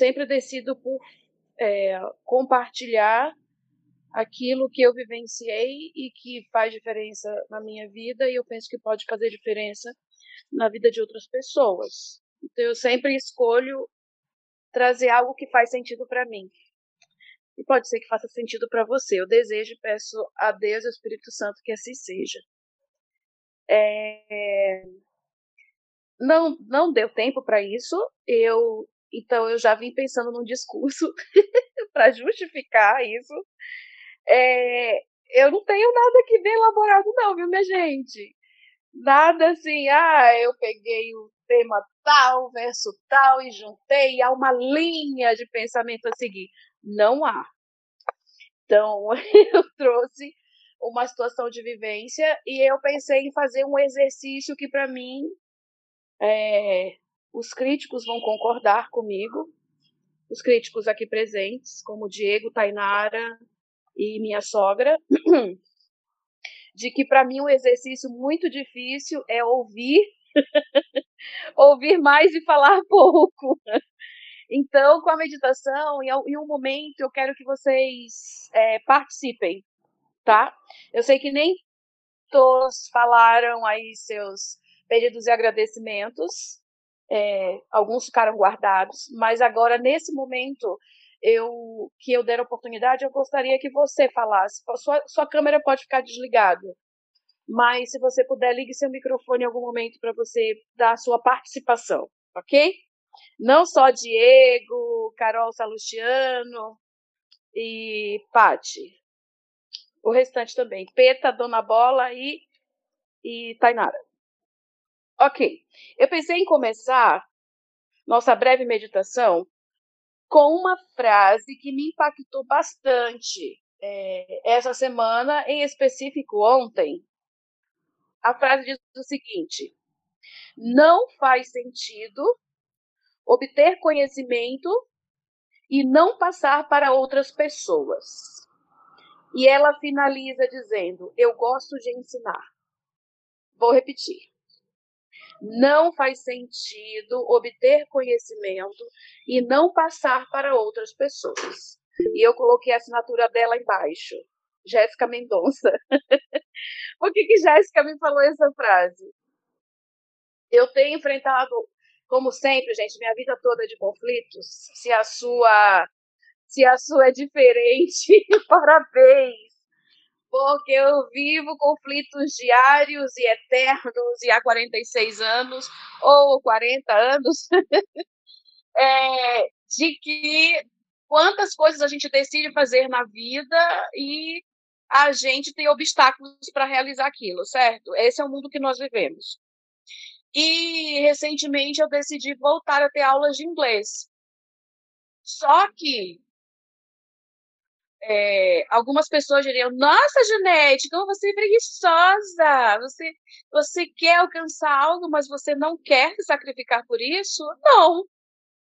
Sempre decido por é, compartilhar aquilo que eu vivenciei e que faz diferença na minha vida e eu penso que pode fazer diferença na vida de outras pessoas. Então eu sempre escolho trazer algo que faz sentido para mim. E pode ser que faça sentido para você. Eu desejo e peço a Deus e ao Espírito Santo que assim seja. É... Não, não deu tempo para isso. Eu então eu já vim pensando num discurso para justificar isso. É, eu não tenho nada aqui bem elaborado, não, viu, minha gente? Nada assim, ah, eu peguei o tema tal, verso tal e juntei, há uma linha de pensamento a seguir. Não há. Então, eu trouxe uma situação de vivência e eu pensei em fazer um exercício que, para mim, é, os críticos vão concordar comigo, os críticos aqui presentes, como Diego, Tainara e minha sogra, de que para mim um exercício muito difícil é ouvir, ouvir mais e falar pouco. Então, com a meditação, em um momento eu quero que vocês é, participem, tá? Eu sei que nem todos falaram aí seus pedidos e agradecimentos, é, alguns ficaram guardados, mas agora, nesse momento, eu que eu der a oportunidade, eu gostaria que você falasse. Sua, sua câmera pode ficar desligada, mas se você puder, ligue seu microfone em algum momento para você dar a sua participação, ok? Não só Diego, Carol Salustiano e Pati. O restante também. Peta, Dona Bola e, e Tainara. Ok. Eu pensei em começar nossa breve meditação com uma frase que me impactou bastante é, essa semana, em específico ontem. A frase diz o seguinte: Não faz sentido obter conhecimento e não passar para outras pessoas. E ela finaliza dizendo: Eu gosto de ensinar. Vou repetir. Não faz sentido obter conhecimento e não passar para outras pessoas. E eu coloquei a assinatura dela embaixo. Jéssica Mendonça. Por que, que Jéssica me falou essa frase? Eu tenho enfrentado, como sempre, gente, minha vida toda de conflitos. Se a sua, se a sua é diferente, parabéns porque eu vivo conflitos diários e eternos e há 46 anos ou 40 anos é, de que quantas coisas a gente decide fazer na vida e a gente tem obstáculos para realizar aquilo, certo? Esse é o mundo que nós vivemos. E recentemente eu decidi voltar a ter aulas de inglês. Só que é, algumas pessoas diriam: Nossa, Janete, como você é preguiçosa! Você, você quer alcançar algo, mas você não quer se sacrificar por isso? Não,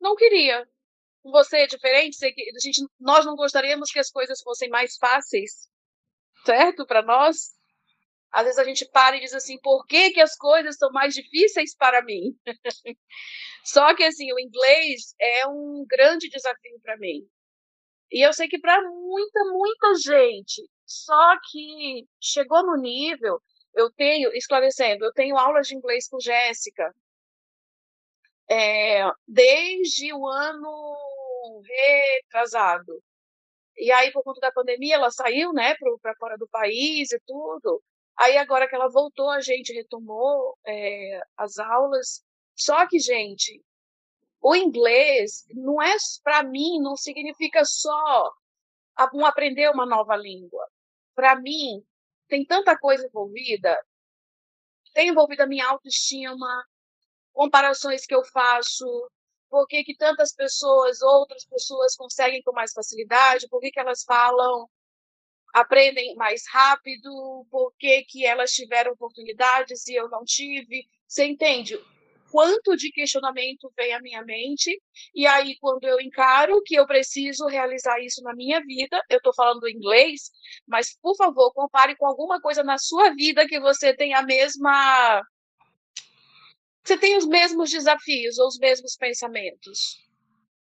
não queria. Você é diferente? Você, a gente, nós não gostaríamos que as coisas fossem mais fáceis, certo? Para nós? Às vezes a gente para e diz assim: por que, que as coisas são mais difíceis para mim? Só que assim, o inglês é um grande desafio para mim e eu sei que para muita, muita gente, só que chegou no nível, eu tenho, esclarecendo, eu tenho aulas de inglês com Jéssica é, desde o ano retrasado. E aí, por conta da pandemia, ela saiu, né, para fora do país e tudo. Aí, agora que ela voltou, a gente retomou é, as aulas. Só que, gente, o inglês não é para mim não significa só um aprender uma nova língua. Para mim tem tanta coisa envolvida tem envolvido a minha autoestima, comparações que eu faço, por que, que tantas pessoas, outras pessoas conseguem com mais facilidade, por que, que elas falam, aprendem mais rápido, por que, que elas tiveram oportunidades e eu não tive. Você entende? Quanto de questionamento vem à minha mente, e aí, quando eu encaro que eu preciso realizar isso na minha vida, eu estou falando inglês, mas por favor, compare com alguma coisa na sua vida que você tem a mesma você tem os mesmos desafios ou os mesmos pensamentos.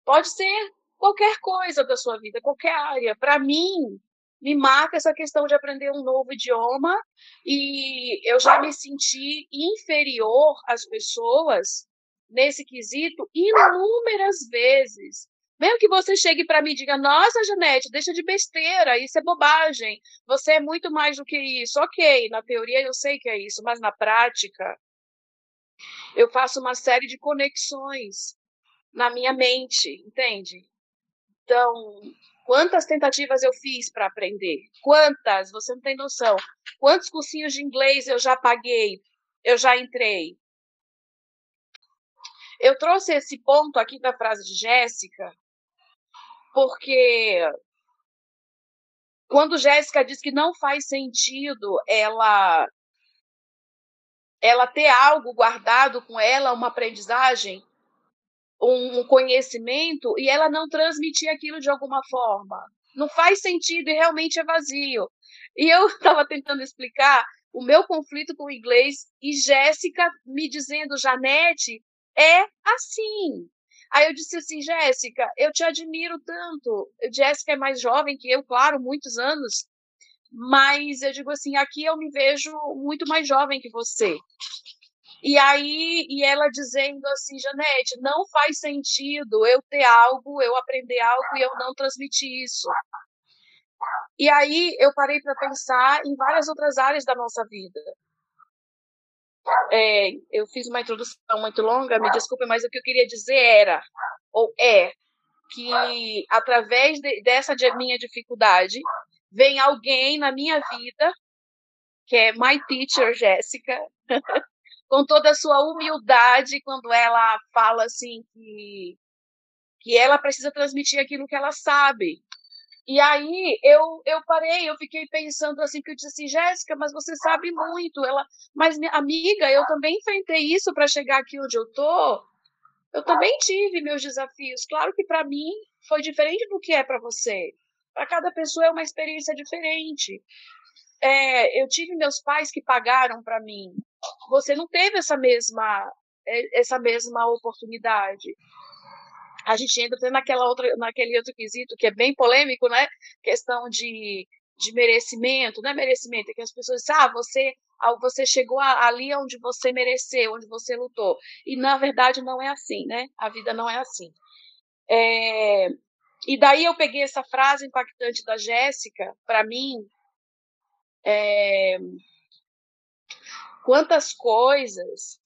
Pode ser qualquer coisa da sua vida, qualquer área. Para mim, me marca essa questão de aprender um novo idioma e eu já me senti inferior às pessoas nesse quesito inúmeras vezes. Mesmo que você chegue para mim e diga: Nossa, Janete, deixa de besteira, isso é bobagem, você é muito mais do que isso. Ok, na teoria eu sei que é isso, mas na prática eu faço uma série de conexões na minha mente, entende? Então, quantas tentativas eu fiz para aprender? Quantas? Você não tem noção. Quantos cursinhos de inglês eu já paguei? Eu já entrei. Eu trouxe esse ponto aqui da frase de Jéssica, porque quando Jéssica diz que não faz sentido ela ela ter algo guardado com ela, uma aprendizagem, um conhecimento, e ela não transmitir aquilo de alguma forma. Não faz sentido e realmente é vazio. E eu estava tentando explicar o meu conflito com o inglês e Jéssica me dizendo, Janete, é assim. Aí eu disse assim, Jéssica, eu te admiro tanto. Jéssica é mais jovem que eu, claro, muitos anos, mas eu digo assim, aqui eu me vejo muito mais jovem que você. E aí, e ela dizendo assim, Janete, não faz sentido eu ter algo, eu aprender algo e eu não transmitir isso. E aí eu parei para pensar em várias outras áreas da nossa vida. É, eu fiz uma introdução muito longa, me desculpe, mas o que eu queria dizer era, ou é, que através de, dessa minha dificuldade, vem alguém na minha vida, que é my teacher, Jéssica, com toda a sua humildade, quando ela fala assim que, que ela precisa transmitir aquilo que ela sabe. E aí eu, eu parei, eu fiquei pensando assim, que eu disse assim, Jéssica, mas você sabe muito. Ela, mas minha amiga, eu também enfrentei isso para chegar aqui onde eu tô. Eu também tive meus desafios. Claro que para mim foi diferente do que é para você. Para cada pessoa é uma experiência diferente. É, eu tive meus pais que pagaram para mim. Você não teve essa mesma é, essa mesma oportunidade. A gente entra naquela outra, naquele outro quesito que é bem polêmico, né? Questão de, de merecimento, não é merecimento, é que as pessoas dizem, ah, você, você chegou ali onde você mereceu, onde você lutou. E na verdade não é assim, né? A vida não é assim. É, e daí eu peguei essa frase impactante da Jéssica, para mim, é, quantas coisas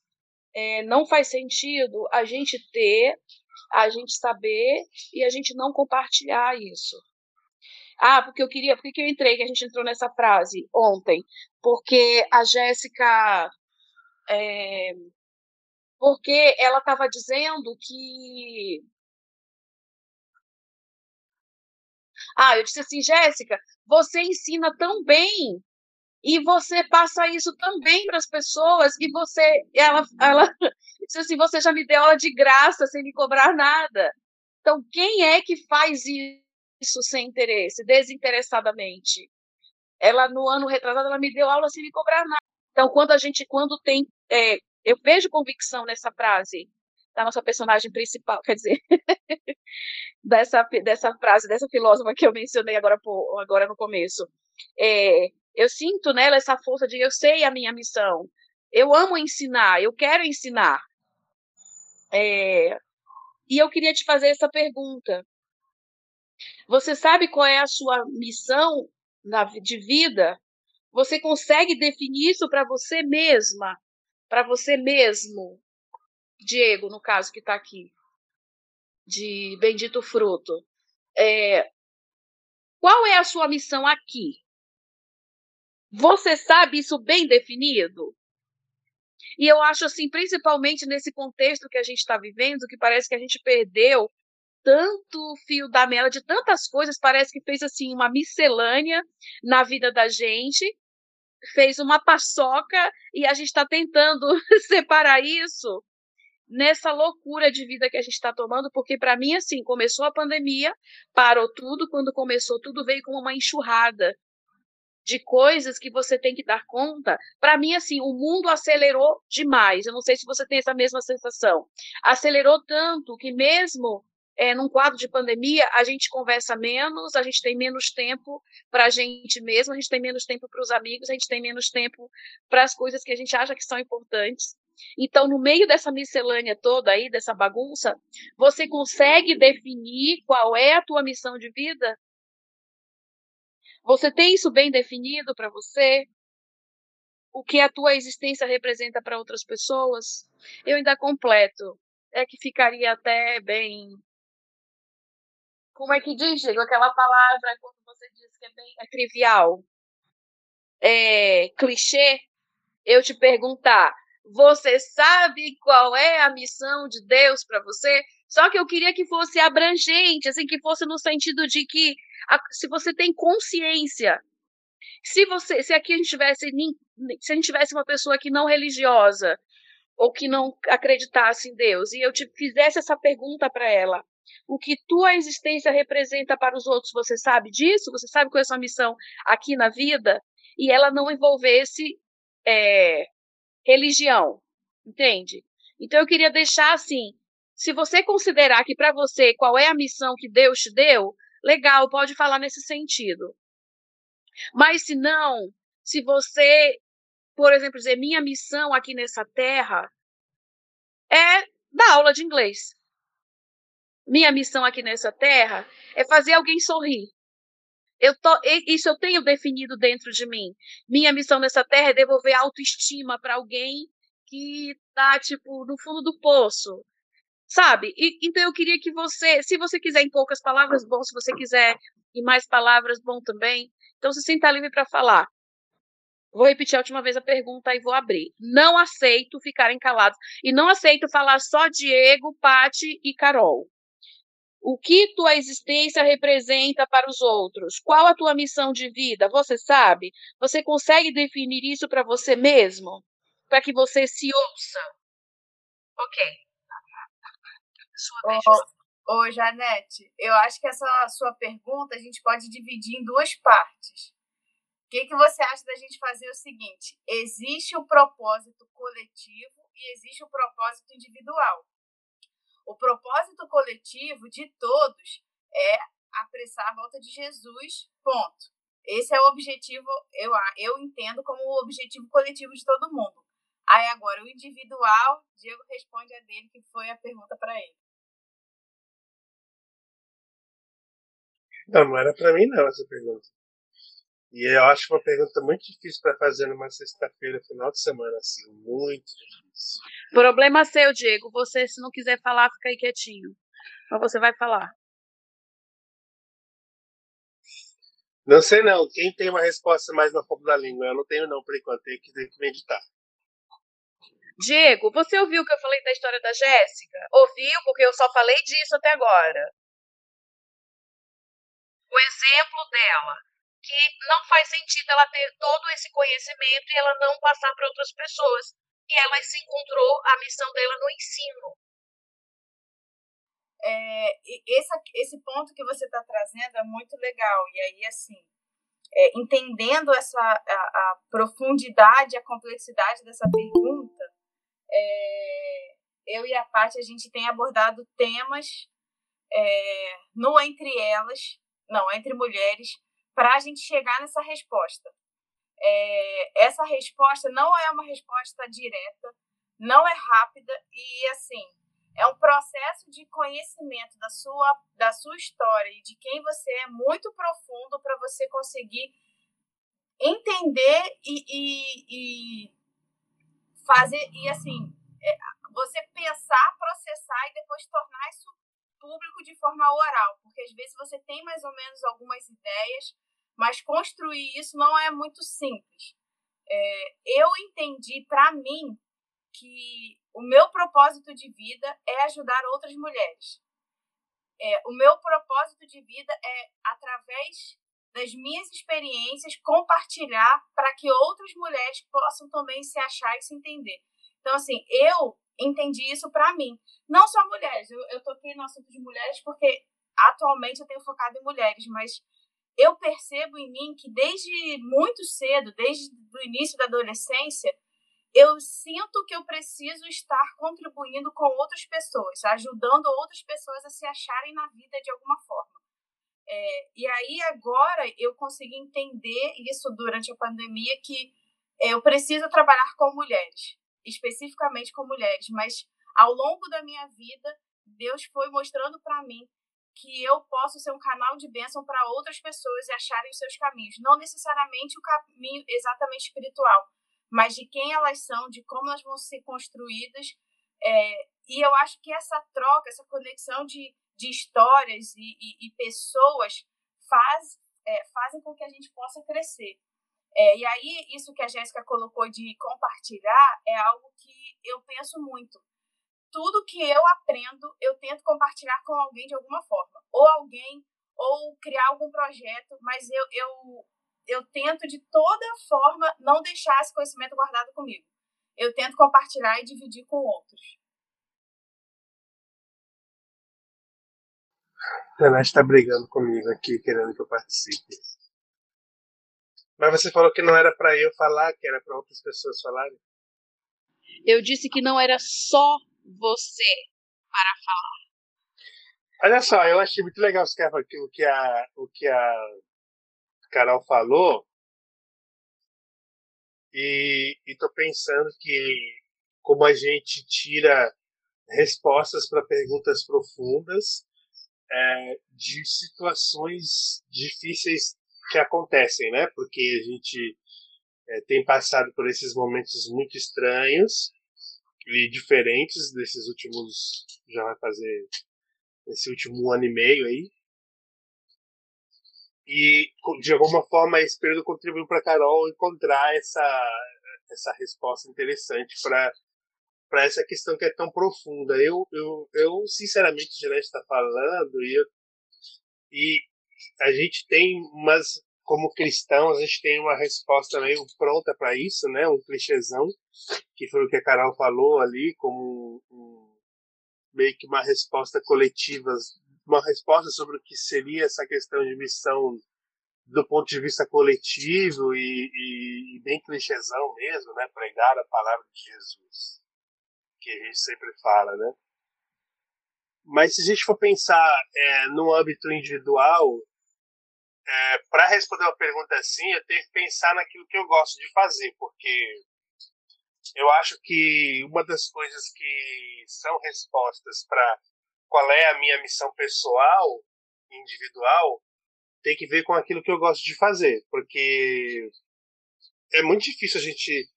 é, não faz sentido a gente ter, a gente saber e a gente não compartilhar isso. Ah, porque eu queria, por que eu entrei, que a gente entrou nessa frase ontem? Porque a Jéssica, é, porque ela estava dizendo que Ah, eu disse assim, Jéssica, você ensina tão bem e você passa isso também para as pessoas e você, ela, ela assim, você já me deu aula de graça sem me cobrar nada. Então, quem é que faz isso sem interesse, desinteressadamente? Ela no ano retrasado ela me deu aula sem me cobrar nada. Então, quando a gente, quando tem, é, eu vejo convicção nessa frase da nossa personagem principal, quer dizer, dessa, dessa frase, dessa filósofa que eu mencionei agora, agora no começo. É, eu sinto nela essa força de eu sei a minha missão. Eu amo ensinar, eu quero ensinar. É, e eu queria te fazer essa pergunta. Você sabe qual é a sua missão na, de vida? Você consegue definir isso para você mesma? Para você mesmo? Diego, no caso, que está aqui de Bendito Fruto. É, qual é a sua missão aqui? Você sabe isso bem definido? E eu acho assim, principalmente nesse contexto que a gente está vivendo, que parece que a gente perdeu tanto fio da mela de tantas coisas, parece que fez assim uma miscelânea na vida da gente, fez uma paçoca e a gente está tentando separar isso nessa loucura de vida que a gente está tomando, porque para mim assim começou a pandemia, parou tudo, quando começou tudo veio como uma enxurrada de coisas que você tem que dar conta. Para mim, assim, o mundo acelerou demais. Eu não sei se você tem essa mesma sensação. Acelerou tanto que mesmo é, num quadro de pandemia, a gente conversa menos, a gente tem menos tempo para a gente mesmo, a gente tem menos tempo para os amigos, a gente tem menos tempo para as coisas que a gente acha que são importantes. Então, no meio dessa miscelânea toda aí, dessa bagunça, você consegue definir qual é a tua missão de vida? Você tem isso bem definido para você? O que a tua existência representa para outras pessoas? Eu ainda completo. É que ficaria até bem. Como é que diz, Diego? Aquela palavra quando você diz que é bem é trivial, é clichê. Eu te perguntar, você sabe qual é a missão de Deus para você? Só que eu queria que fosse abrangente, assim, que fosse no sentido de que se você tem consciência, se você, se aqui a gente tivesse, se a gente tivesse uma pessoa que não religiosa ou que não acreditasse em Deus e eu te fizesse essa pergunta para ela, o que tua existência representa para os outros, você sabe disso? Você sabe qual é a sua missão aqui na vida? E ela não envolvesse é, religião, entende? Então eu queria deixar assim se você considerar que para você qual é a missão que Deus te deu, legal, pode falar nesse sentido. Mas se não, se você, por exemplo, dizer minha missão aqui nessa terra é dar aula de inglês. Minha missão aqui nessa terra é fazer alguém sorrir. Eu tô, isso eu tenho definido dentro de mim. Minha missão nessa terra é devolver autoestima para alguém que está tipo no fundo do poço, Sabe? E, então eu queria que você, se você quiser em poucas palavras, bom, se você quiser em mais palavras, bom também. Então se sinta livre para falar. Vou repetir a última vez a pergunta e vou abrir. Não aceito ficarem calados. E não aceito falar só Diego, Pati e Carol. O que tua existência representa para os outros? Qual a tua missão de vida? Você sabe? Você consegue definir isso para você mesmo? Para que você se ouça? Ok sua ô, ô, Janete, eu acho que essa sua pergunta a gente pode dividir em duas partes. O que, que você acha da gente fazer o seguinte? Existe o propósito coletivo e existe o propósito individual. O propósito coletivo de todos é apressar a volta de Jesus, ponto. Esse é o objetivo, eu, eu entendo como o objetivo coletivo de todo mundo. Aí agora, o individual, Diego responde a dele, que foi a pergunta para ele. Não, não era para mim não essa pergunta. E eu acho uma pergunta muito difícil para fazer numa sexta-feira, final de semana, assim, muito difícil. Problema seu, Diego. Você, se não quiser falar, fica aí quietinho. Mas você vai falar. Não sei não. Quem tem uma resposta mais na ponta da língua? Eu não tenho não, por enquanto. Tenho que, tenho que meditar. Diego, você ouviu o que eu falei da história da Jéssica? Ouviu, porque eu só falei disso até agora o exemplo dela, que não faz sentido ela ter todo esse conhecimento e ela não passar para outras pessoas. E ela se encontrou a missão dela no ensino. É, esse, esse ponto que você está trazendo é muito legal. E aí, assim, é, entendendo essa a, a, profundidade, a complexidade dessa pergunta, é, eu e a Paty, a gente tem abordado temas é, no Entre Elas, não, entre mulheres, para a gente chegar nessa resposta. É, essa resposta não é uma resposta direta, não é rápida e, assim, é um processo de conhecimento da sua, da sua história e de quem você é muito profundo para você conseguir entender e, e, e, fazer, e assim, é, você pensar, processar e depois tornar isso público de forma oral, porque às vezes você tem mais ou menos algumas ideias, mas construir isso não é muito simples. É, eu entendi para mim que o meu propósito de vida é ajudar outras mulheres. É, o meu propósito de vida é, através das minhas experiências, compartilhar para que outras mulheres possam também se achar e se entender. Então, assim, eu entendi isso para mim. Não só mulheres, eu, eu toquei no assunto de mulheres porque atualmente eu tenho focado em mulheres, mas eu percebo em mim que desde muito cedo, desde o início da adolescência, eu sinto que eu preciso estar contribuindo com outras pessoas, ajudando outras pessoas a se acharem na vida de alguma forma. É, e aí agora eu consegui entender isso durante a pandemia que é, eu preciso trabalhar com mulheres, especificamente com mulheres, mas ao longo da minha vida Deus foi mostrando para mim que eu posso ser um canal de bênção para outras pessoas e acharem os seus caminhos, não necessariamente o caminho exatamente espiritual, mas de quem elas são, de como elas vão ser construídas. É, e eu acho que essa troca, essa conexão de, de histórias e, e, e pessoas faz, é, fazem com que a gente possa crescer. É, e aí, isso que a Jéssica colocou de compartilhar é algo que eu penso muito. Tudo que eu aprendo, eu tento compartilhar com alguém de alguma forma. Ou alguém, ou criar algum projeto, mas eu, eu eu tento de toda forma não deixar esse conhecimento guardado comigo. Eu tento compartilhar e dividir com outros. A Nath está brigando comigo aqui, querendo que eu participe. Mas você falou que não era para eu falar, que era para outras pessoas falarem. Eu disse que não era só você para falar. Olha só, eu achei muito legal o que a, o que a Carol falou. E estou pensando que como a gente tira respostas para perguntas profundas é, de situações difíceis que acontecem, né? Porque a gente é, tem passado por esses momentos muito estranhos e diferentes desses últimos já vai fazer esse último ano e meio aí e, de alguma forma, esse período contribuiu para Carol encontrar essa, essa resposta interessante para para essa questão que é tão profunda. Eu, eu, eu sinceramente, o Janete está falando e, eu, e a gente tem umas, como cristãos, a gente tem uma resposta meio pronta para isso, né? Um clichêzão, que foi o que a Carol falou ali, como um, meio que uma resposta coletiva uma resposta sobre o que seria essa questão de missão do ponto de vista coletivo e, e, e bem clichêzão mesmo, né? Pregar a palavra de Jesus, que a gente sempre fala, né? Mas se a gente for pensar é, no âmbito individual, é, para responder uma pergunta assim, eu tenho que pensar naquilo que eu gosto de fazer, porque eu acho que uma das coisas que são respostas para qual é a minha missão pessoal, individual, tem que ver com aquilo que eu gosto de fazer, porque é muito difícil a gente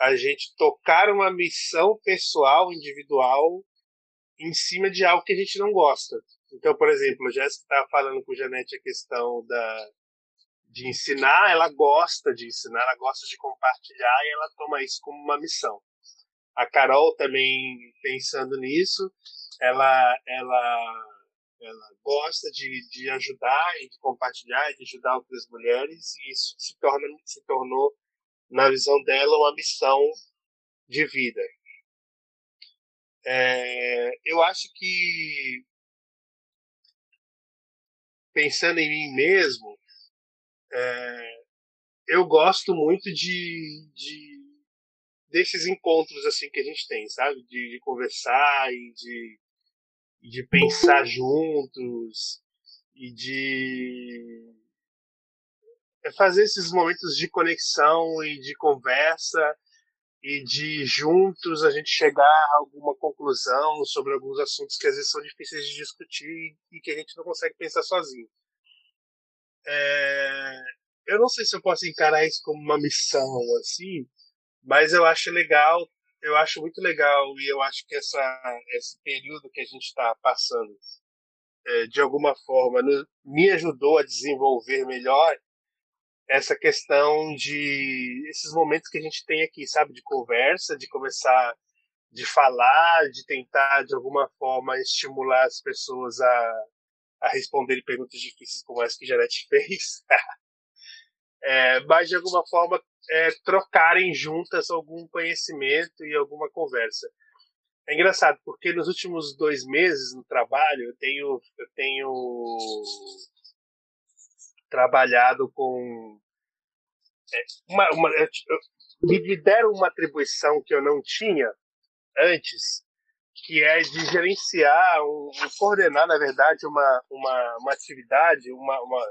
a gente tocar uma missão pessoal, individual, em cima de algo que a gente não gosta. Então, por exemplo, a Jéssica estava falando com o Janete a questão da, de ensinar, ela gosta de ensinar, ela gosta de compartilhar e ela toma isso como uma missão. A Carol também pensando nisso, ela, ela, ela gosta de, de ajudar e de compartilhar e de ajudar outras mulheres e isso se, torna, se tornou, na visão dela, uma missão de vida. É, eu acho que, pensando em mim mesmo, é, eu gosto muito de, de desses encontros assim que a gente tem, sabe? De, de conversar e de, de pensar juntos e de é fazer esses momentos de conexão e de conversa e de juntos a gente chegar a alguma conclusão sobre alguns assuntos que às vezes são difíceis de discutir e que a gente não consegue pensar sozinho. É... Eu não sei se eu posso encarar isso como uma missão assim, mas eu acho legal, eu acho muito legal e eu acho que essa, esse período que a gente está passando, é, de alguma forma, no, me ajudou a desenvolver melhor essa questão de esses momentos que a gente tem aqui, sabe, de conversa, de começar de falar, de tentar de alguma forma estimular as pessoas a, a responderem perguntas difíceis como essa que Janete fez, é, mas de alguma forma é, trocarem juntas algum conhecimento e alguma conversa. É engraçado porque nos últimos dois meses no trabalho eu tenho eu tenho trabalhado com é, uma, uma eu, me deram uma atribuição que eu não tinha antes, que é de gerenciar, um, coordenar, na verdade, uma, uma, uma atividade, uma, uma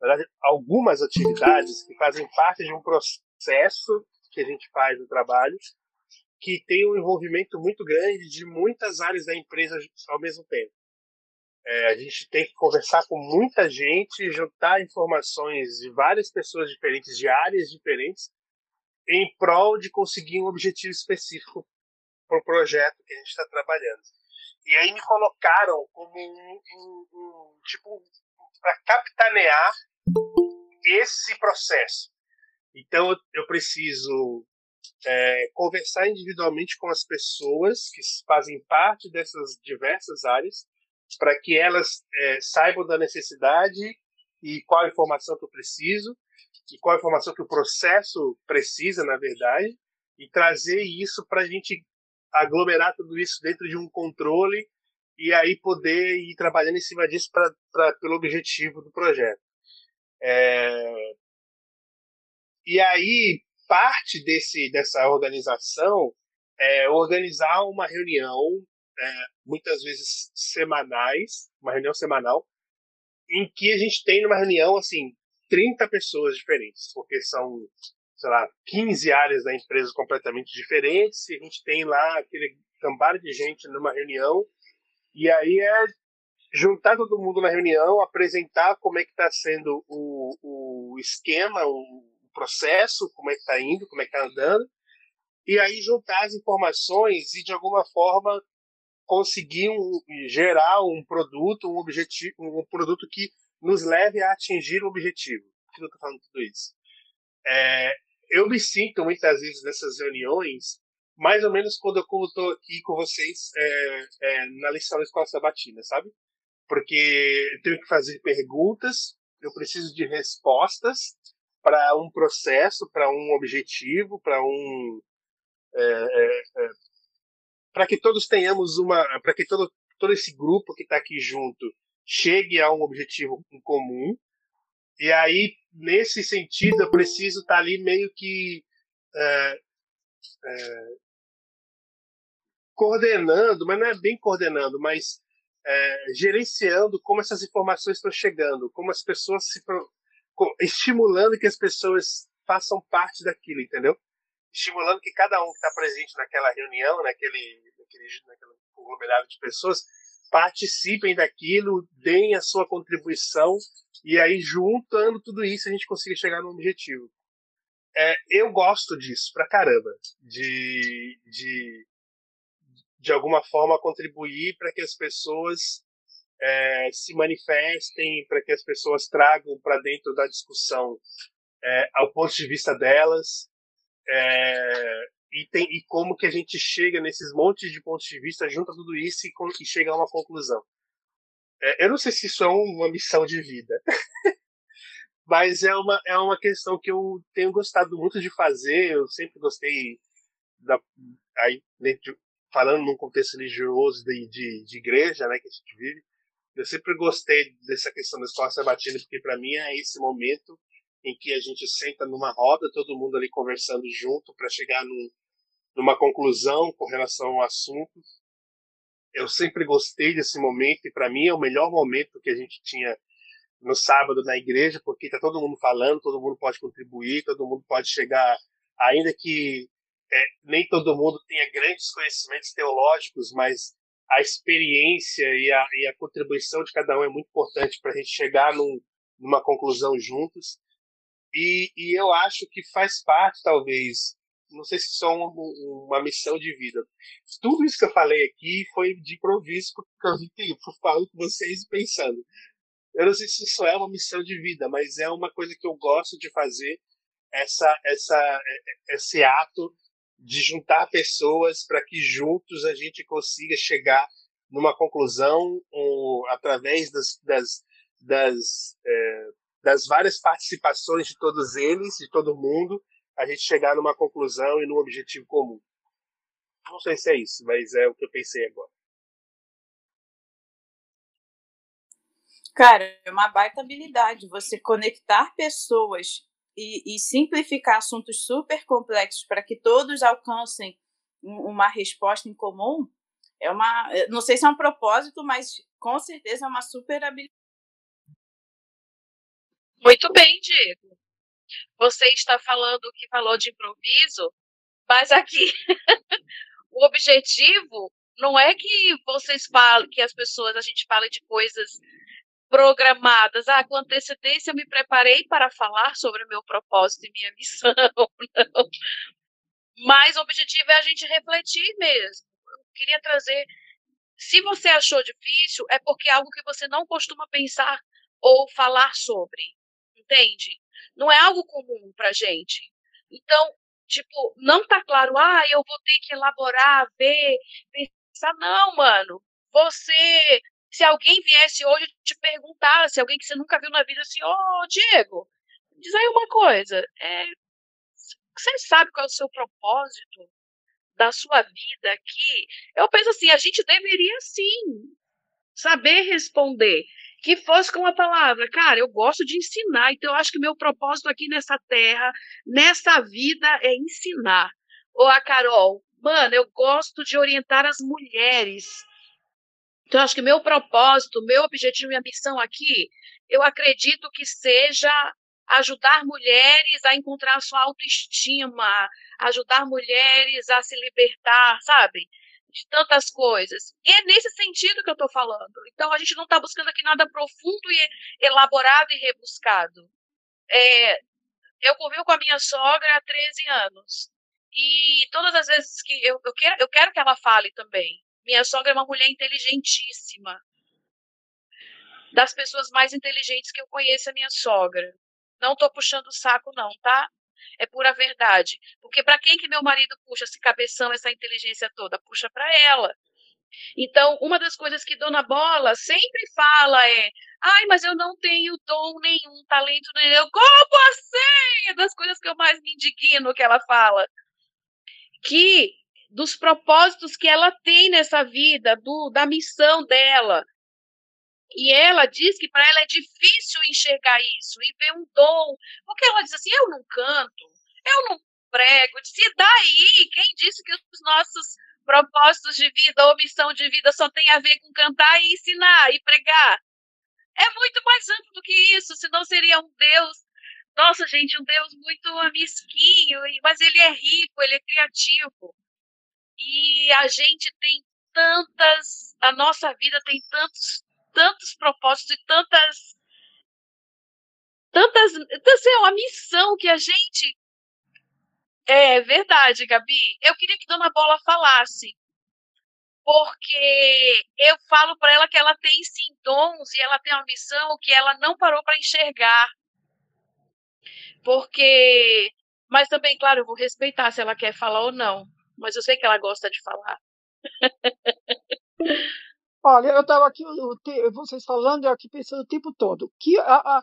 verdade, algumas atividades que fazem parte de um processo que a gente faz no trabalho, que tem um envolvimento muito grande de muitas áreas da empresa ao mesmo tempo. É, a gente tem que conversar com muita gente, juntar informações de várias pessoas diferentes, de áreas diferentes, em prol de conseguir um objetivo específico para o projeto que a gente está trabalhando. E aí me colocaram como um, um, um tipo para capitanear esse processo. Então eu preciso é, conversar individualmente com as pessoas que fazem parte dessas diversas áreas para que elas é, saibam da necessidade e qual a informação que eu preciso e qual a informação que o processo precisa, na verdade, e trazer isso para a gente aglomerar tudo isso dentro de um controle e aí poder ir trabalhando em cima disso pra, pra pelo objetivo do projeto. É... E aí, parte desse, dessa organização é organizar uma reunião, é, muitas vezes semanais, uma reunião semanal, em que a gente tem numa reunião, assim, 30 pessoas diferentes, porque são sei lá, 15 áreas da empresa completamente diferentes, e a gente tem lá aquele cambada de gente numa reunião, e aí é juntar todo mundo na reunião, apresentar como é que está sendo o, o esquema, o processo, como é que está indo, como é que está andando, e aí juntar as informações e de alguma forma conseguir um, gerar um produto, um objetivo, um produto que nos leve a atingir o objetivo. Por que eu estou falando tudo isso? É, eu me sinto muitas vezes nessas reuniões, mais ou menos quando eu estou aqui com vocês é, é, na lição da escola sabatina, sabe? Porque eu tenho que fazer perguntas, eu preciso de respostas para um processo, para um objetivo, para um é, é, é para que todos tenhamos uma, para que todo todo esse grupo que está aqui junto chegue a um objetivo em comum. E aí nesse sentido, eu preciso estar ali meio que é, é, coordenando, mas não é bem coordenando, mas é, gerenciando como essas informações estão chegando, como as pessoas se estimulando que as pessoas façam parte daquilo, entendeu? Estimulando que cada um que está presente naquela reunião, naquele, naquele, naquele conglomerado de pessoas, participem daquilo, deem a sua contribuição e aí juntando tudo isso a gente consiga chegar no objetivo. É, eu gosto disso pra caramba, de, de, de alguma forma contribuir para que as pessoas é, se manifestem, para que as pessoas tragam para dentro da discussão é, ao ponto de vista delas, é, e, tem, e como que a gente chega nesses montes de pontos de vista, junta tudo isso e, e chega a uma conclusão. É, eu não sei se isso é uma missão de vida, mas é uma, é uma questão que eu tenho gostado muito de fazer. Eu sempre gostei, da, aí, de, falando num contexto religioso de, de, de, igreja né, que a gente vive, eu sempre gostei dessa questão da escola sabatina, porque para mim é esse momento em que a gente senta numa roda, todo mundo ali conversando junto para chegar num, numa conclusão com relação ao assunto. Eu sempre gostei desse momento e para mim é o melhor momento que a gente tinha no sábado na igreja, porque está todo mundo falando, todo mundo pode contribuir, todo mundo pode chegar, ainda que é, nem todo mundo tenha grandes conhecimentos teológicos, mas a experiência e a, e a contribuição de cada um é muito importante para a gente chegar num, numa conclusão juntos. E, e eu acho que faz parte, talvez, não sei se só uma, uma, missão de vida. Tudo isso que eu falei aqui foi de improviso, porque eu vi que eu falando com vocês e pensando. eu não sei se isso é uma missão de vida, mas é uma coisa que eu gosto de fazer, essa, essa, esse ato de juntar pessoas para que juntos a gente consiga chegar numa conclusão um, através das, das, das, é, das várias participações de todos eles, de todo mundo, a gente chegar numa conclusão e num objetivo comum. Não sei se é isso, mas é o que eu pensei agora. Cara, é uma baita habilidade você conectar pessoas e, e simplificar assuntos super complexos para que todos alcancem uma resposta em comum. É uma, não sei se é um propósito, mas com certeza é uma super habilidade. Muito bem, Diego. Você está falando que falou de improviso, mas aqui o objetivo não é que vocês falem, que as pessoas, a gente fale de coisas programadas. Ah, com antecedência eu me preparei para falar sobre o meu propósito e minha missão. Não. Mas o objetivo é a gente refletir mesmo. Eu queria trazer. Se você achou difícil, é porque é algo que você não costuma pensar ou falar sobre. Entende? Não é algo comum pra gente. Então, tipo, não tá claro, ah, eu vou ter que elaborar, ver, pensar. Não, mano. Você se alguém viesse hoje te perguntasse, alguém que você nunca viu na vida, assim, ô oh, Diego, diz aí uma coisa, é, você sabe qual é o seu propósito da sua vida aqui? Eu penso assim, a gente deveria sim saber responder. Que fosse com a palavra, cara, eu gosto de ensinar, então eu acho que meu propósito aqui nessa terra, nessa vida, é ensinar. Ou a Carol, mano, eu gosto de orientar as mulheres então, acho que meu propósito, meu objetivo e a missão aqui, eu acredito que seja ajudar mulheres a encontrar sua autoestima, ajudar mulheres a se libertar, sabe? De tantas coisas. E é nesse sentido que eu estou falando. Então, a gente não está buscando aqui nada profundo e elaborado e rebuscado. É, eu convivo com a minha sogra há 13 anos. E todas as vezes que eu, eu, quero, eu quero que ela fale também. Minha sogra é uma mulher inteligentíssima. Das pessoas mais inteligentes que eu conheço, a minha sogra. Não tô puxando o saco, não, tá? É pura verdade. Porque para quem que meu marido puxa esse cabeção, essa inteligência toda? Puxa para ela. Então, uma das coisas que Dona Bola sempre fala é: ai, mas eu não tenho dom nenhum, talento nenhum. Como assim? É das coisas que eu mais me indigno que ela fala. Que dos propósitos que ela tem nessa vida, do, da missão dela. E ela diz que para ela é difícil enxergar isso e ver um dom, porque ela diz assim: eu não canto, eu não prego. Se daí, quem disse que os nossos propósitos de vida ou missão de vida só tem a ver com cantar e ensinar e pregar? É muito mais amplo do que isso, senão seria um Deus nossa, gente, um Deus muito mesquinho, mas ele é rico, ele é criativo. E a gente tem tantas, a nossa vida tem tantos, tantos propósitos e tantas, tantas, assim, é uma missão que a gente é verdade, Gabi. Eu queria que Dona Bola falasse, porque eu falo para ela que ela tem sim e ela tem uma missão que ela não parou para enxergar. Porque, mas também, claro, eu vou respeitar se ela quer falar ou não mas eu sei que ela gosta de falar. Olha, eu estava aqui, vocês falando, eu aqui pensando o tempo todo. Que, a, a,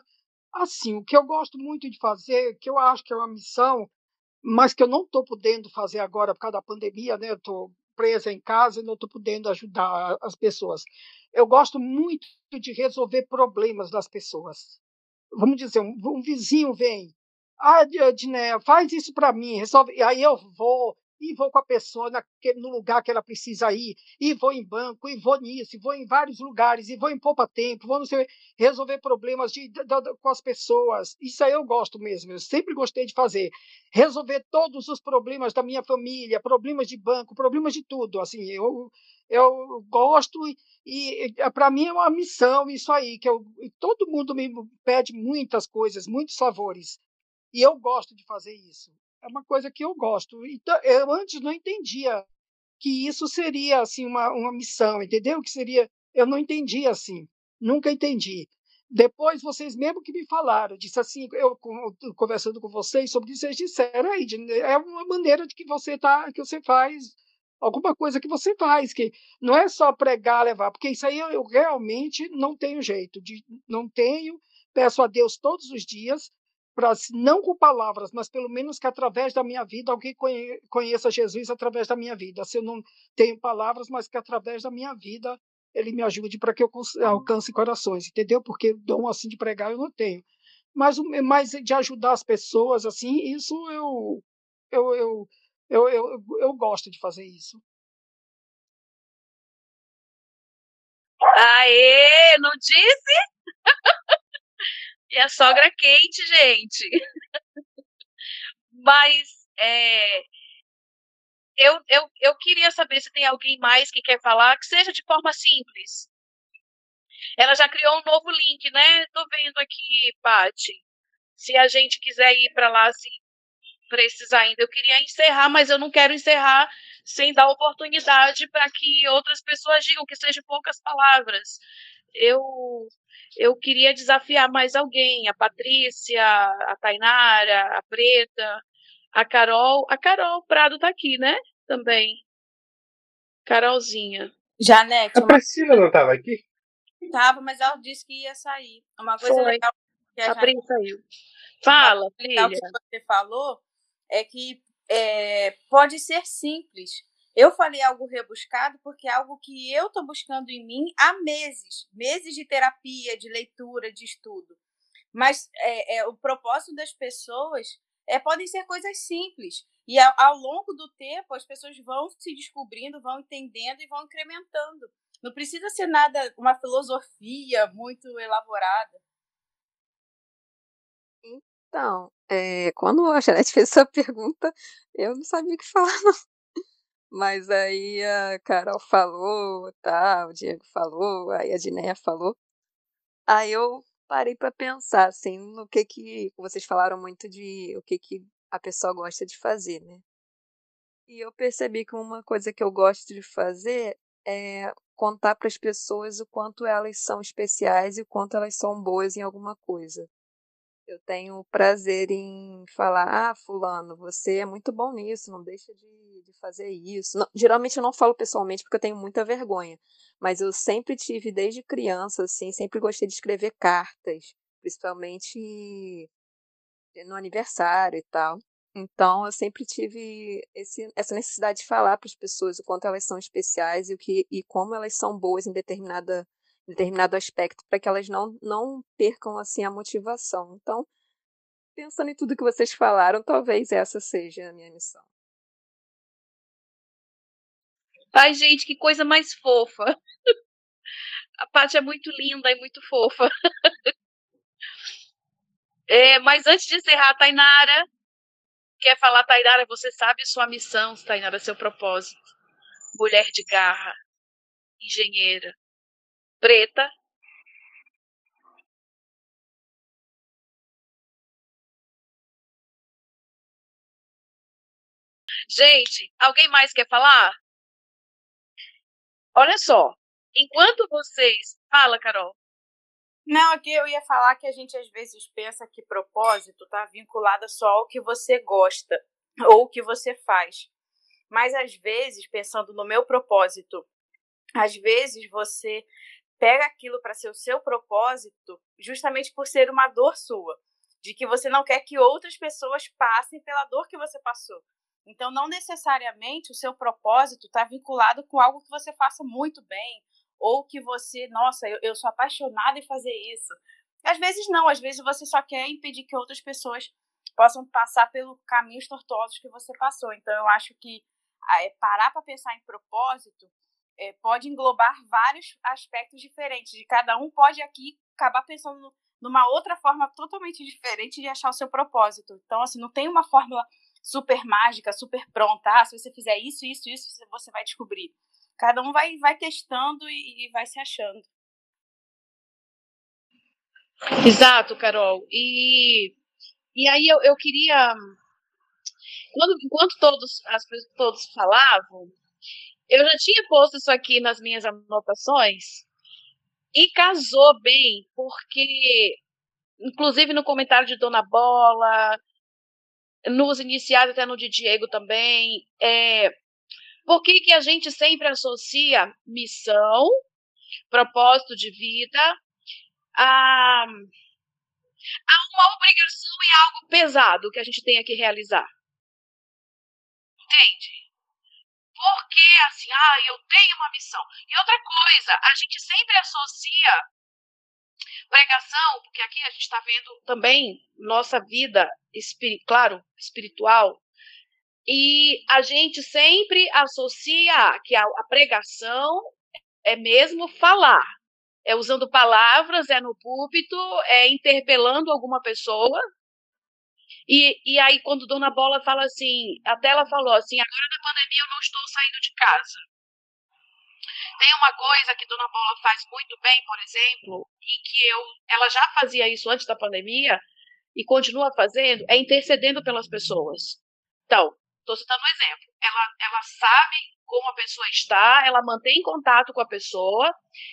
assim, o que eu gosto muito de fazer, que eu acho que é uma missão, mas que eu não estou podendo fazer agora por causa da pandemia, né? Eu estou presa em casa e não estou podendo ajudar as pessoas. Eu gosto muito de resolver problemas das pessoas. Vamos dizer, um, um vizinho vem, ah, Diné, faz isso para mim, resolve. E aí eu vou, e vou com a pessoa naquele, no lugar que ela precisa ir, e vou em banco, e vou nisso, e vou em vários lugares, e vou em poupa-tempo, vou sei, resolver problemas de, de, de, com as pessoas. Isso aí eu gosto mesmo, eu sempre gostei de fazer. Resolver todos os problemas da minha família, problemas de banco, problemas de tudo. Assim, eu, eu gosto e, e para mim é uma missão isso aí, que eu, todo mundo me pede muitas coisas, muitos favores. E eu gosto de fazer isso é uma coisa que eu gosto. Então, eu antes não entendia que isso seria assim uma, uma missão, entendeu? Que seria, eu não entendia assim, nunca entendi. Depois, vocês mesmo que me falaram, disse assim, eu conversando com vocês sobre isso, vocês disseram aí, é uma maneira de que você tá, que você faz alguma coisa que você faz, que não é só pregar, levar, porque isso aí eu, eu realmente não tenho jeito, de, não tenho, peço a Deus todos os dias, não com palavras, mas pelo menos que através da minha vida alguém conheça Jesus através da minha vida. Se eu não tenho palavras, mas que através da minha vida ele me ajude para que eu alcance corações, entendeu? Porque dom assim de pregar eu não tenho. Mas, mas de ajudar as pessoas, assim, isso eu, eu, eu, eu, eu, eu gosto de fazer isso. Aê, não disse? E a sogra quente, gente. Mas é, eu, eu, eu queria saber se tem alguém mais que quer falar, que seja de forma simples. Ela já criou um novo link, né? Tô vendo aqui, Pati. Se a gente quiser ir para lá, se precisar ainda. Eu queria encerrar, mas eu não quero encerrar sem dar oportunidade para que outras pessoas digam que sejam poucas palavras. Eu eu queria desafiar mais alguém, a Patrícia, a Tainara, a Preta, a Carol, a Carol Prado tá aqui, né? Também. Carolzinha. Janete. A Priscila uma... não estava aqui? Tava, mas ela disse que ia sair. Uma coisa Foi. legal que a, a Pri saiu. Fala, filha. que você falou é que é, pode ser simples. Eu falei algo rebuscado porque é algo que eu estou buscando em mim há meses, meses de terapia, de leitura, de estudo. Mas é, é, o propósito das pessoas é, podem ser coisas simples. E ao, ao longo do tempo, as pessoas vão se descobrindo, vão entendendo e vão incrementando. Não precisa ser nada, uma filosofia muito elaborada. Então, é, quando a Janete fez essa pergunta, eu não sabia o que falar, não. Mas aí a Carol falou, tá, o Diego falou, aí a Dinéia falou. Aí eu parei para pensar, assim, no que que vocês falaram muito de o que que a pessoa gosta de fazer, né? E eu percebi que uma coisa que eu gosto de fazer é contar para as pessoas o quanto elas são especiais e o quanto elas são boas em alguma coisa. Eu tenho prazer em falar, ah, fulano, você é muito bom nisso, não deixa de, de fazer isso. Não, geralmente eu não falo pessoalmente porque eu tenho muita vergonha, mas eu sempre tive desde criança, assim, sempre gostei de escrever cartas, principalmente no aniversário e tal. Então eu sempre tive esse, essa necessidade de falar para as pessoas o quanto elas são especiais e o que e como elas são boas em determinada determinado aspecto para que elas não, não percam assim a motivação. Então, pensando em tudo que vocês falaram, talvez essa seja a minha missão. Ai, gente, que coisa mais fofa. A Paty é muito linda e muito fofa. É, mas antes de encerrar, Tainara, quer falar, Tainara, você sabe sua missão, Tainara, seu propósito. Mulher de garra, engenheira, preta. Gente, alguém mais quer falar? Olha só, enquanto vocês. Fala, Carol. Não, aqui eu ia falar que a gente às vezes pensa que propósito está vinculado só ao que você gosta ou o que você faz. Mas às vezes, pensando no meu propósito, às vezes você pega aquilo para ser o seu propósito, justamente por ser uma dor sua, de que você não quer que outras pessoas passem pela dor que você passou. Então, não necessariamente o seu propósito está vinculado com algo que você faça muito bem, ou que você, nossa, eu, eu sou apaixonada em fazer isso. Às vezes não, às vezes você só quer impedir que outras pessoas possam passar pelo caminhos tortuosos que você passou. Então, eu acho que é, parar para pensar em propósito é, pode englobar vários aspectos diferentes. De cada um pode aqui acabar pensando numa outra forma totalmente diferente de achar o seu propósito. Então, assim, não tem uma fórmula super mágica, super pronta. Ah, se você fizer isso, isso, isso, você vai descobrir. Cada um vai, vai testando e, e vai se achando. Exato, Carol. E, e aí eu, eu queria. Quando, enquanto todos, as, todos falavam, eu já tinha posto isso aqui nas minhas anotações. e casou bem, porque, inclusive no comentário de Dona Bola, nos iniciais, até no de Diego também, é, por que, que a gente sempre associa missão, propósito de vida, a, a uma obrigação e algo pesado que a gente tenha que realizar? Entende? Porque, assim, ah, eu tenho uma missão. E outra coisa, a gente sempre associa pregação, porque aqui a gente está vendo também nossa vida, espir claro, espiritual, e a gente sempre associa que a, a pregação é mesmo falar, é usando palavras, é no púlpito, é interpelando alguma pessoa, e, e aí, quando Dona Bola fala assim, até ela falou assim: agora na pandemia eu não estou saindo de casa. Tem uma coisa que Dona Bola faz muito bem, por exemplo, e que eu, ela já fazia isso antes da pandemia e continua fazendo, é intercedendo pelas pessoas. Então, estou citando um exemplo. Ela, ela sabe como a pessoa está, ela mantém contato com a pessoa,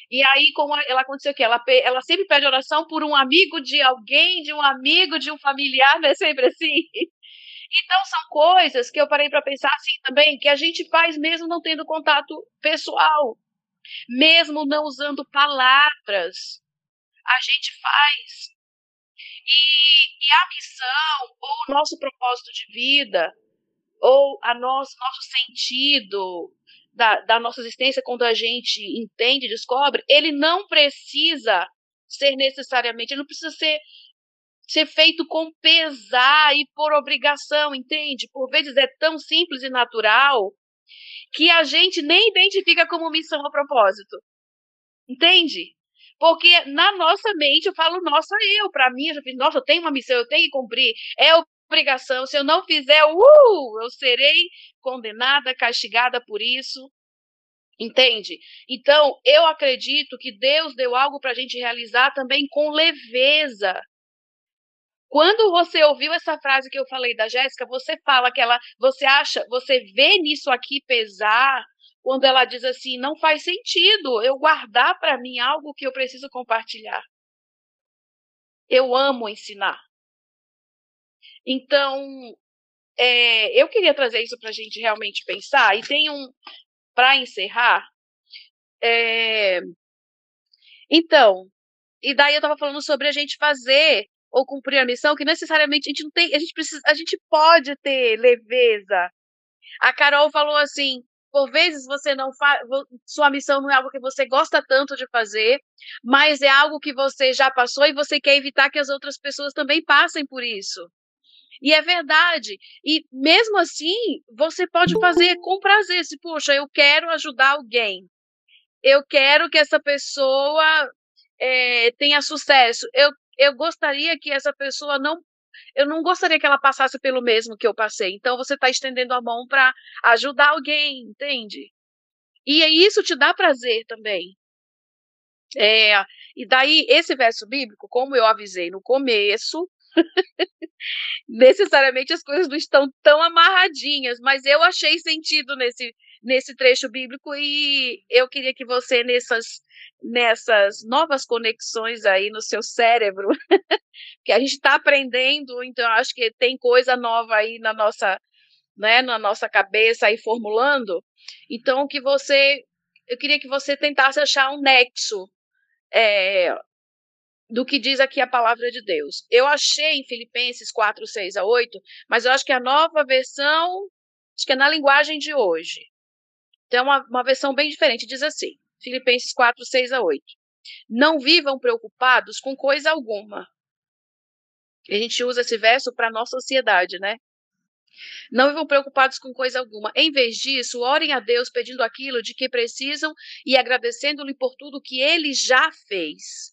e aí como ela aconteceu o? Ela, ela sempre pede oração por um amigo de alguém, de um amigo, de um familiar, não é sempre assim? Então são coisas que eu parei para pensar assim também, que a gente faz mesmo não tendo contato pessoal, mesmo não usando palavras, a gente faz. E, e a missão, ou o nosso propósito de vida, ou a nosso, nosso sentido da, da nossa existência, quando a gente entende, descobre, ele não precisa ser necessariamente, ele não precisa ser, ser feito com pesar e por obrigação, entende? Por vezes é tão simples e natural que a gente nem identifica como missão ou propósito. Entende? Porque na nossa mente, eu falo, nossa, eu, para mim, eu já fiz, nossa, eu tenho uma missão, eu tenho que cumprir. É obrigação. Se eu não fizer, uh, eu serei condenada, castigada por isso. Entende? Então, eu acredito que Deus deu algo para a gente realizar também com leveza. Quando você ouviu essa frase que eu falei da Jéssica, você fala que ela, você acha, você vê nisso aqui pesar, quando ela diz assim, não faz sentido eu guardar para mim algo que eu preciso compartilhar. Eu amo ensinar. Então, é, eu queria trazer isso para a gente realmente pensar. E tem um, para encerrar, é, então, e daí eu estava falando sobre a gente fazer ou cumprir a missão, que necessariamente a gente não tem, a gente precisa, a gente pode ter leveza. A Carol falou assim, por vezes você não faz, sua missão não é algo que você gosta tanto de fazer, mas é algo que você já passou e você quer evitar que as outras pessoas também passem por isso. E é verdade. E mesmo assim, você pode fazer com prazer. Se, poxa, eu quero ajudar alguém. Eu quero que essa pessoa é, tenha sucesso. Eu, eu gostaria que essa pessoa não. Eu não gostaria que ela passasse pelo mesmo que eu passei. Então você está estendendo a mão para ajudar alguém, entende? E isso te dá prazer também. É, e daí, esse verso bíblico, como eu avisei no começo, necessariamente as coisas não estão tão amarradinhas, mas eu achei sentido nesse, nesse trecho bíblico e eu queria que você, nessas, nessas novas conexões aí no seu cérebro, que a gente está aprendendo, então acho que tem coisa nova aí na nossa, né, na nossa cabeça aí formulando, então que você, eu queria que você tentasse achar um nexo é, do que diz aqui a palavra de Deus. Eu achei em Filipenses 4, 6 a 8, mas eu acho que a nova versão, acho que é na linguagem de hoje. Então, é uma, uma versão bem diferente. Diz assim, Filipenses 4, 6 a 8. Não vivam preocupados com coisa alguma. A gente usa esse verso para a nossa sociedade, né? Não vivam preocupados com coisa alguma. Em vez disso, orem a Deus pedindo aquilo de que precisam e agradecendo-lhe por tudo que ele já fez.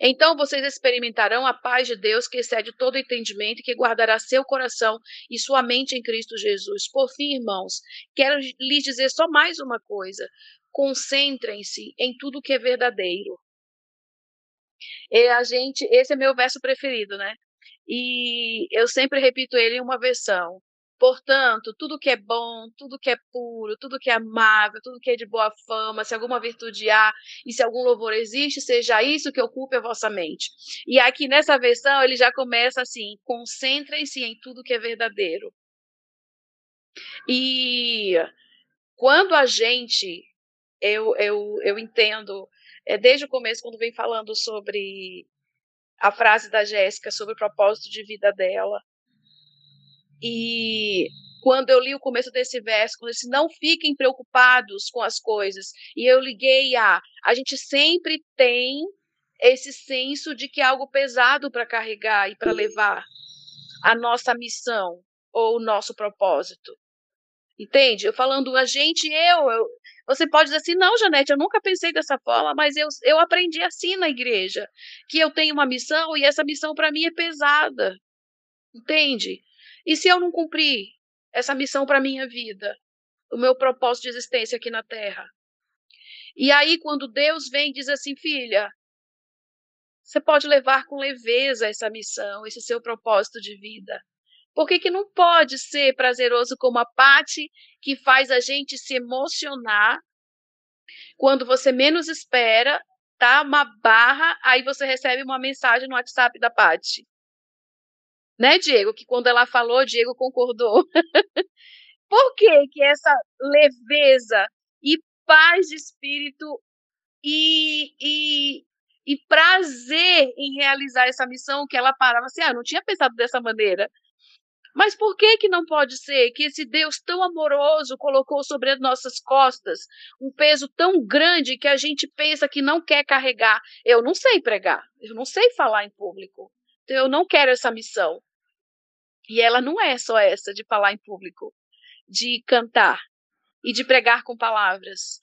Então vocês experimentarão a paz de Deus que excede todo entendimento e que guardará seu coração e sua mente em Cristo Jesus. Por fim, irmãos, quero lhes dizer só mais uma coisa. Concentrem-se em tudo que é verdadeiro. E a gente, esse é meu verso preferido, né? E eu sempre repito ele em uma versão. Portanto, tudo que é bom, tudo que é puro, tudo que é amável, tudo que é de boa fama, se alguma virtude há e se algum louvor existe, seja isso que ocupe a vossa mente. E aqui nessa versão ele já começa assim: concentrem-se em tudo que é verdadeiro. E quando a gente, eu, eu, eu entendo, é, desde o começo, quando vem falando sobre a frase da Jéssica sobre o propósito de vida dela, e quando eu li o começo desse verso, quando disse, não fiquem preocupados com as coisas, e eu liguei a, a gente sempre tem esse senso de que é algo pesado para carregar e para levar a nossa missão ou o nosso propósito. Entende? Eu falando a gente, eu, eu, você pode dizer assim, não, Janete, eu nunca pensei dessa forma, mas eu, eu aprendi assim na igreja, que eu tenho uma missão e essa missão para mim é pesada. Entende? E se eu não cumprir essa missão para minha vida, o meu propósito de existência aqui na Terra? E aí, quando Deus vem e diz assim, filha, você pode levar com leveza essa missão, esse seu propósito de vida. Por que, que não pode ser prazeroso como a parte que faz a gente se emocionar quando você menos espera, tá uma barra, aí você recebe uma mensagem no WhatsApp da Paty. Né, Diego? Que quando ela falou, Diego concordou. Por que que essa leveza e paz de espírito e, e, e prazer em realizar essa missão que ela parava assim, ah, não tinha pensado dessa maneira. Mas por que que não pode ser que esse Deus tão amoroso colocou sobre as nossas costas um peso tão grande que a gente pensa que não quer carregar? Eu não sei pregar, eu não sei falar em público. Então eu não quero essa missão. E ela não é só essa de falar em público, de cantar e de pregar com palavras.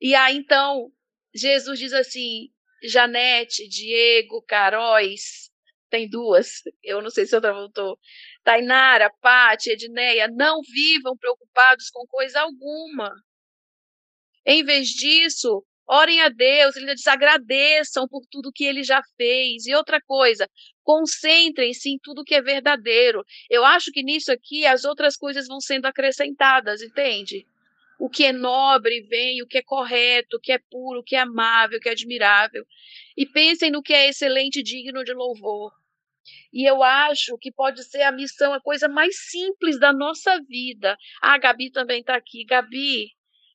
E aí então Jesus diz assim: Janete, Diego, Caróis, tem duas, eu não sei se outra voltou. Tainara, Pati, Edneia, não vivam preocupados com coisa alguma. Em vez disso, Orem a Deus, ele diz, agradeçam por tudo que ele já fez. E outra coisa, concentrem-se em tudo que é verdadeiro. Eu acho que nisso aqui as outras coisas vão sendo acrescentadas, entende? O que é nobre vem, o que é correto, o que é puro, o que é amável, o que é admirável. E pensem no que é excelente e digno de louvor. E eu acho que pode ser a missão, a coisa mais simples da nossa vida. Ah, a Gabi também está aqui. Gabi,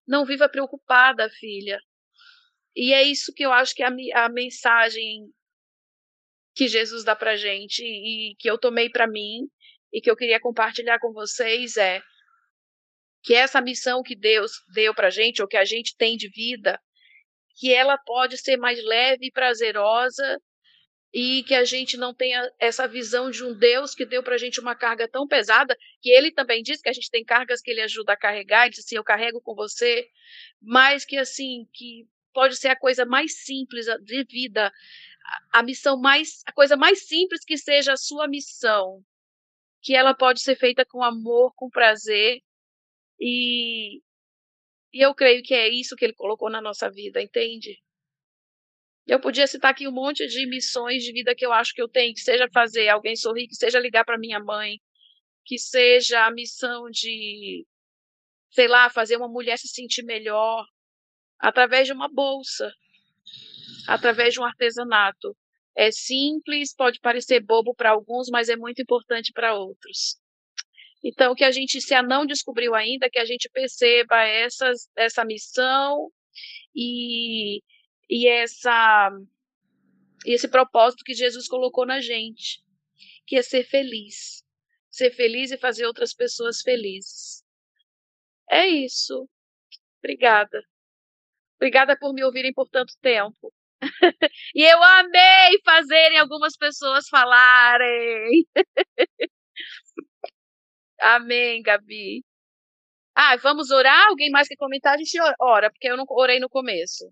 não viva preocupada, filha. E é isso que eu acho que é a, a mensagem que Jesus dá para gente e que eu tomei para mim e que eu queria compartilhar com vocês é que essa missão que Deus deu para gente ou que a gente tem de vida, que ela pode ser mais leve e prazerosa e que a gente não tenha essa visão de um Deus que deu para a gente uma carga tão pesada, que ele também diz que a gente tem cargas que ele ajuda a carregar, e diz assim, eu carrego com você, mas que assim, que pode ser a coisa mais simples de vida, a missão mais, a coisa mais simples que seja a sua missão, que ela pode ser feita com amor, com prazer, e, e eu creio que é isso que ele colocou na nossa vida, entende? Eu podia citar aqui um monte de missões de vida que eu acho que eu tenho, que seja fazer alguém sorrir, que seja ligar para minha mãe, que seja a missão de, sei lá, fazer uma mulher se sentir melhor, através de uma bolsa, através de um artesanato. É simples, pode parecer bobo para alguns, mas é muito importante para outros. Então, que a gente, se a não descobriu ainda, que a gente perceba essas, essa missão e, e essa, esse propósito que Jesus colocou na gente, que é ser feliz. Ser feliz e fazer outras pessoas felizes. É isso. Obrigada. Obrigada por me ouvirem por tanto tempo. e eu amei fazerem algumas pessoas falarem. Amém, Gabi. Ah, vamos orar? Alguém mais quer comentar? A gente ora, porque eu não orei no começo.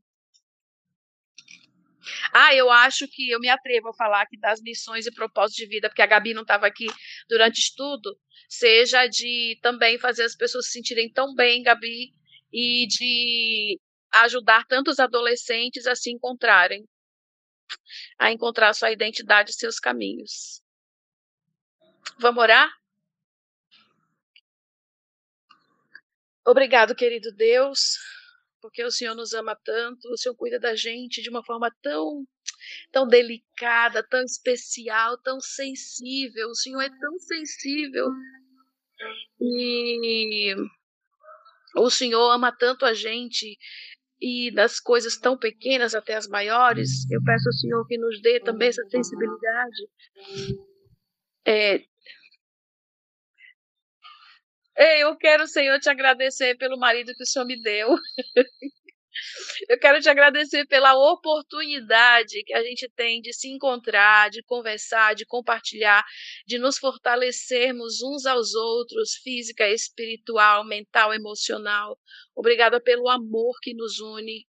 Ah, eu acho que eu me atrevo a falar aqui das missões e propósitos de vida, porque a Gabi não estava aqui durante o estudo, seja de também fazer as pessoas se sentirem tão bem, Gabi, e de ajudar tantos adolescentes a se encontrarem, a encontrar sua identidade e seus caminhos. Vamos orar? Obrigado, querido Deus, porque o Senhor nos ama tanto, o Senhor cuida da gente de uma forma tão tão delicada, tão especial, tão sensível. O Senhor é tão sensível. E o Senhor ama tanto a gente e das coisas tão pequenas até as maiores. Eu peço ao Senhor que nos dê também essa sensibilidade. É, eu quero, Senhor, te agradecer pelo marido que o Senhor me deu. Eu quero te agradecer pela oportunidade que a gente tem de se encontrar, de conversar, de compartilhar, de nos fortalecermos uns aos outros, física, espiritual, mental, emocional. Obrigada pelo amor que nos une.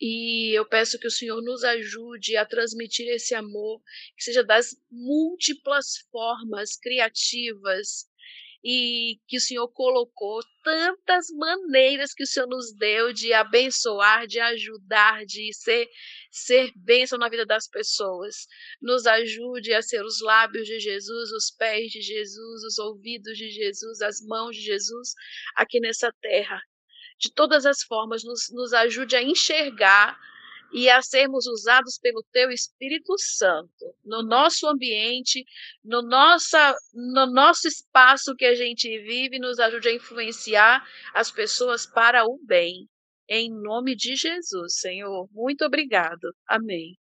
E eu peço que o Senhor nos ajude a transmitir esse amor, que seja das múltiplas formas criativas e que o Senhor colocou tantas maneiras que o Senhor nos deu de abençoar, de ajudar, de ser ser bênção na vida das pessoas. Nos ajude a ser os lábios de Jesus, os pés de Jesus, os ouvidos de Jesus, as mãos de Jesus aqui nessa terra. De todas as formas, nos, nos ajude a enxergar e a sermos usados pelo Teu Espírito Santo no nosso ambiente, no, nossa, no nosso espaço que a gente vive, nos ajude a influenciar as pessoas para o bem. Em nome de Jesus, Senhor. Muito obrigado. Amém.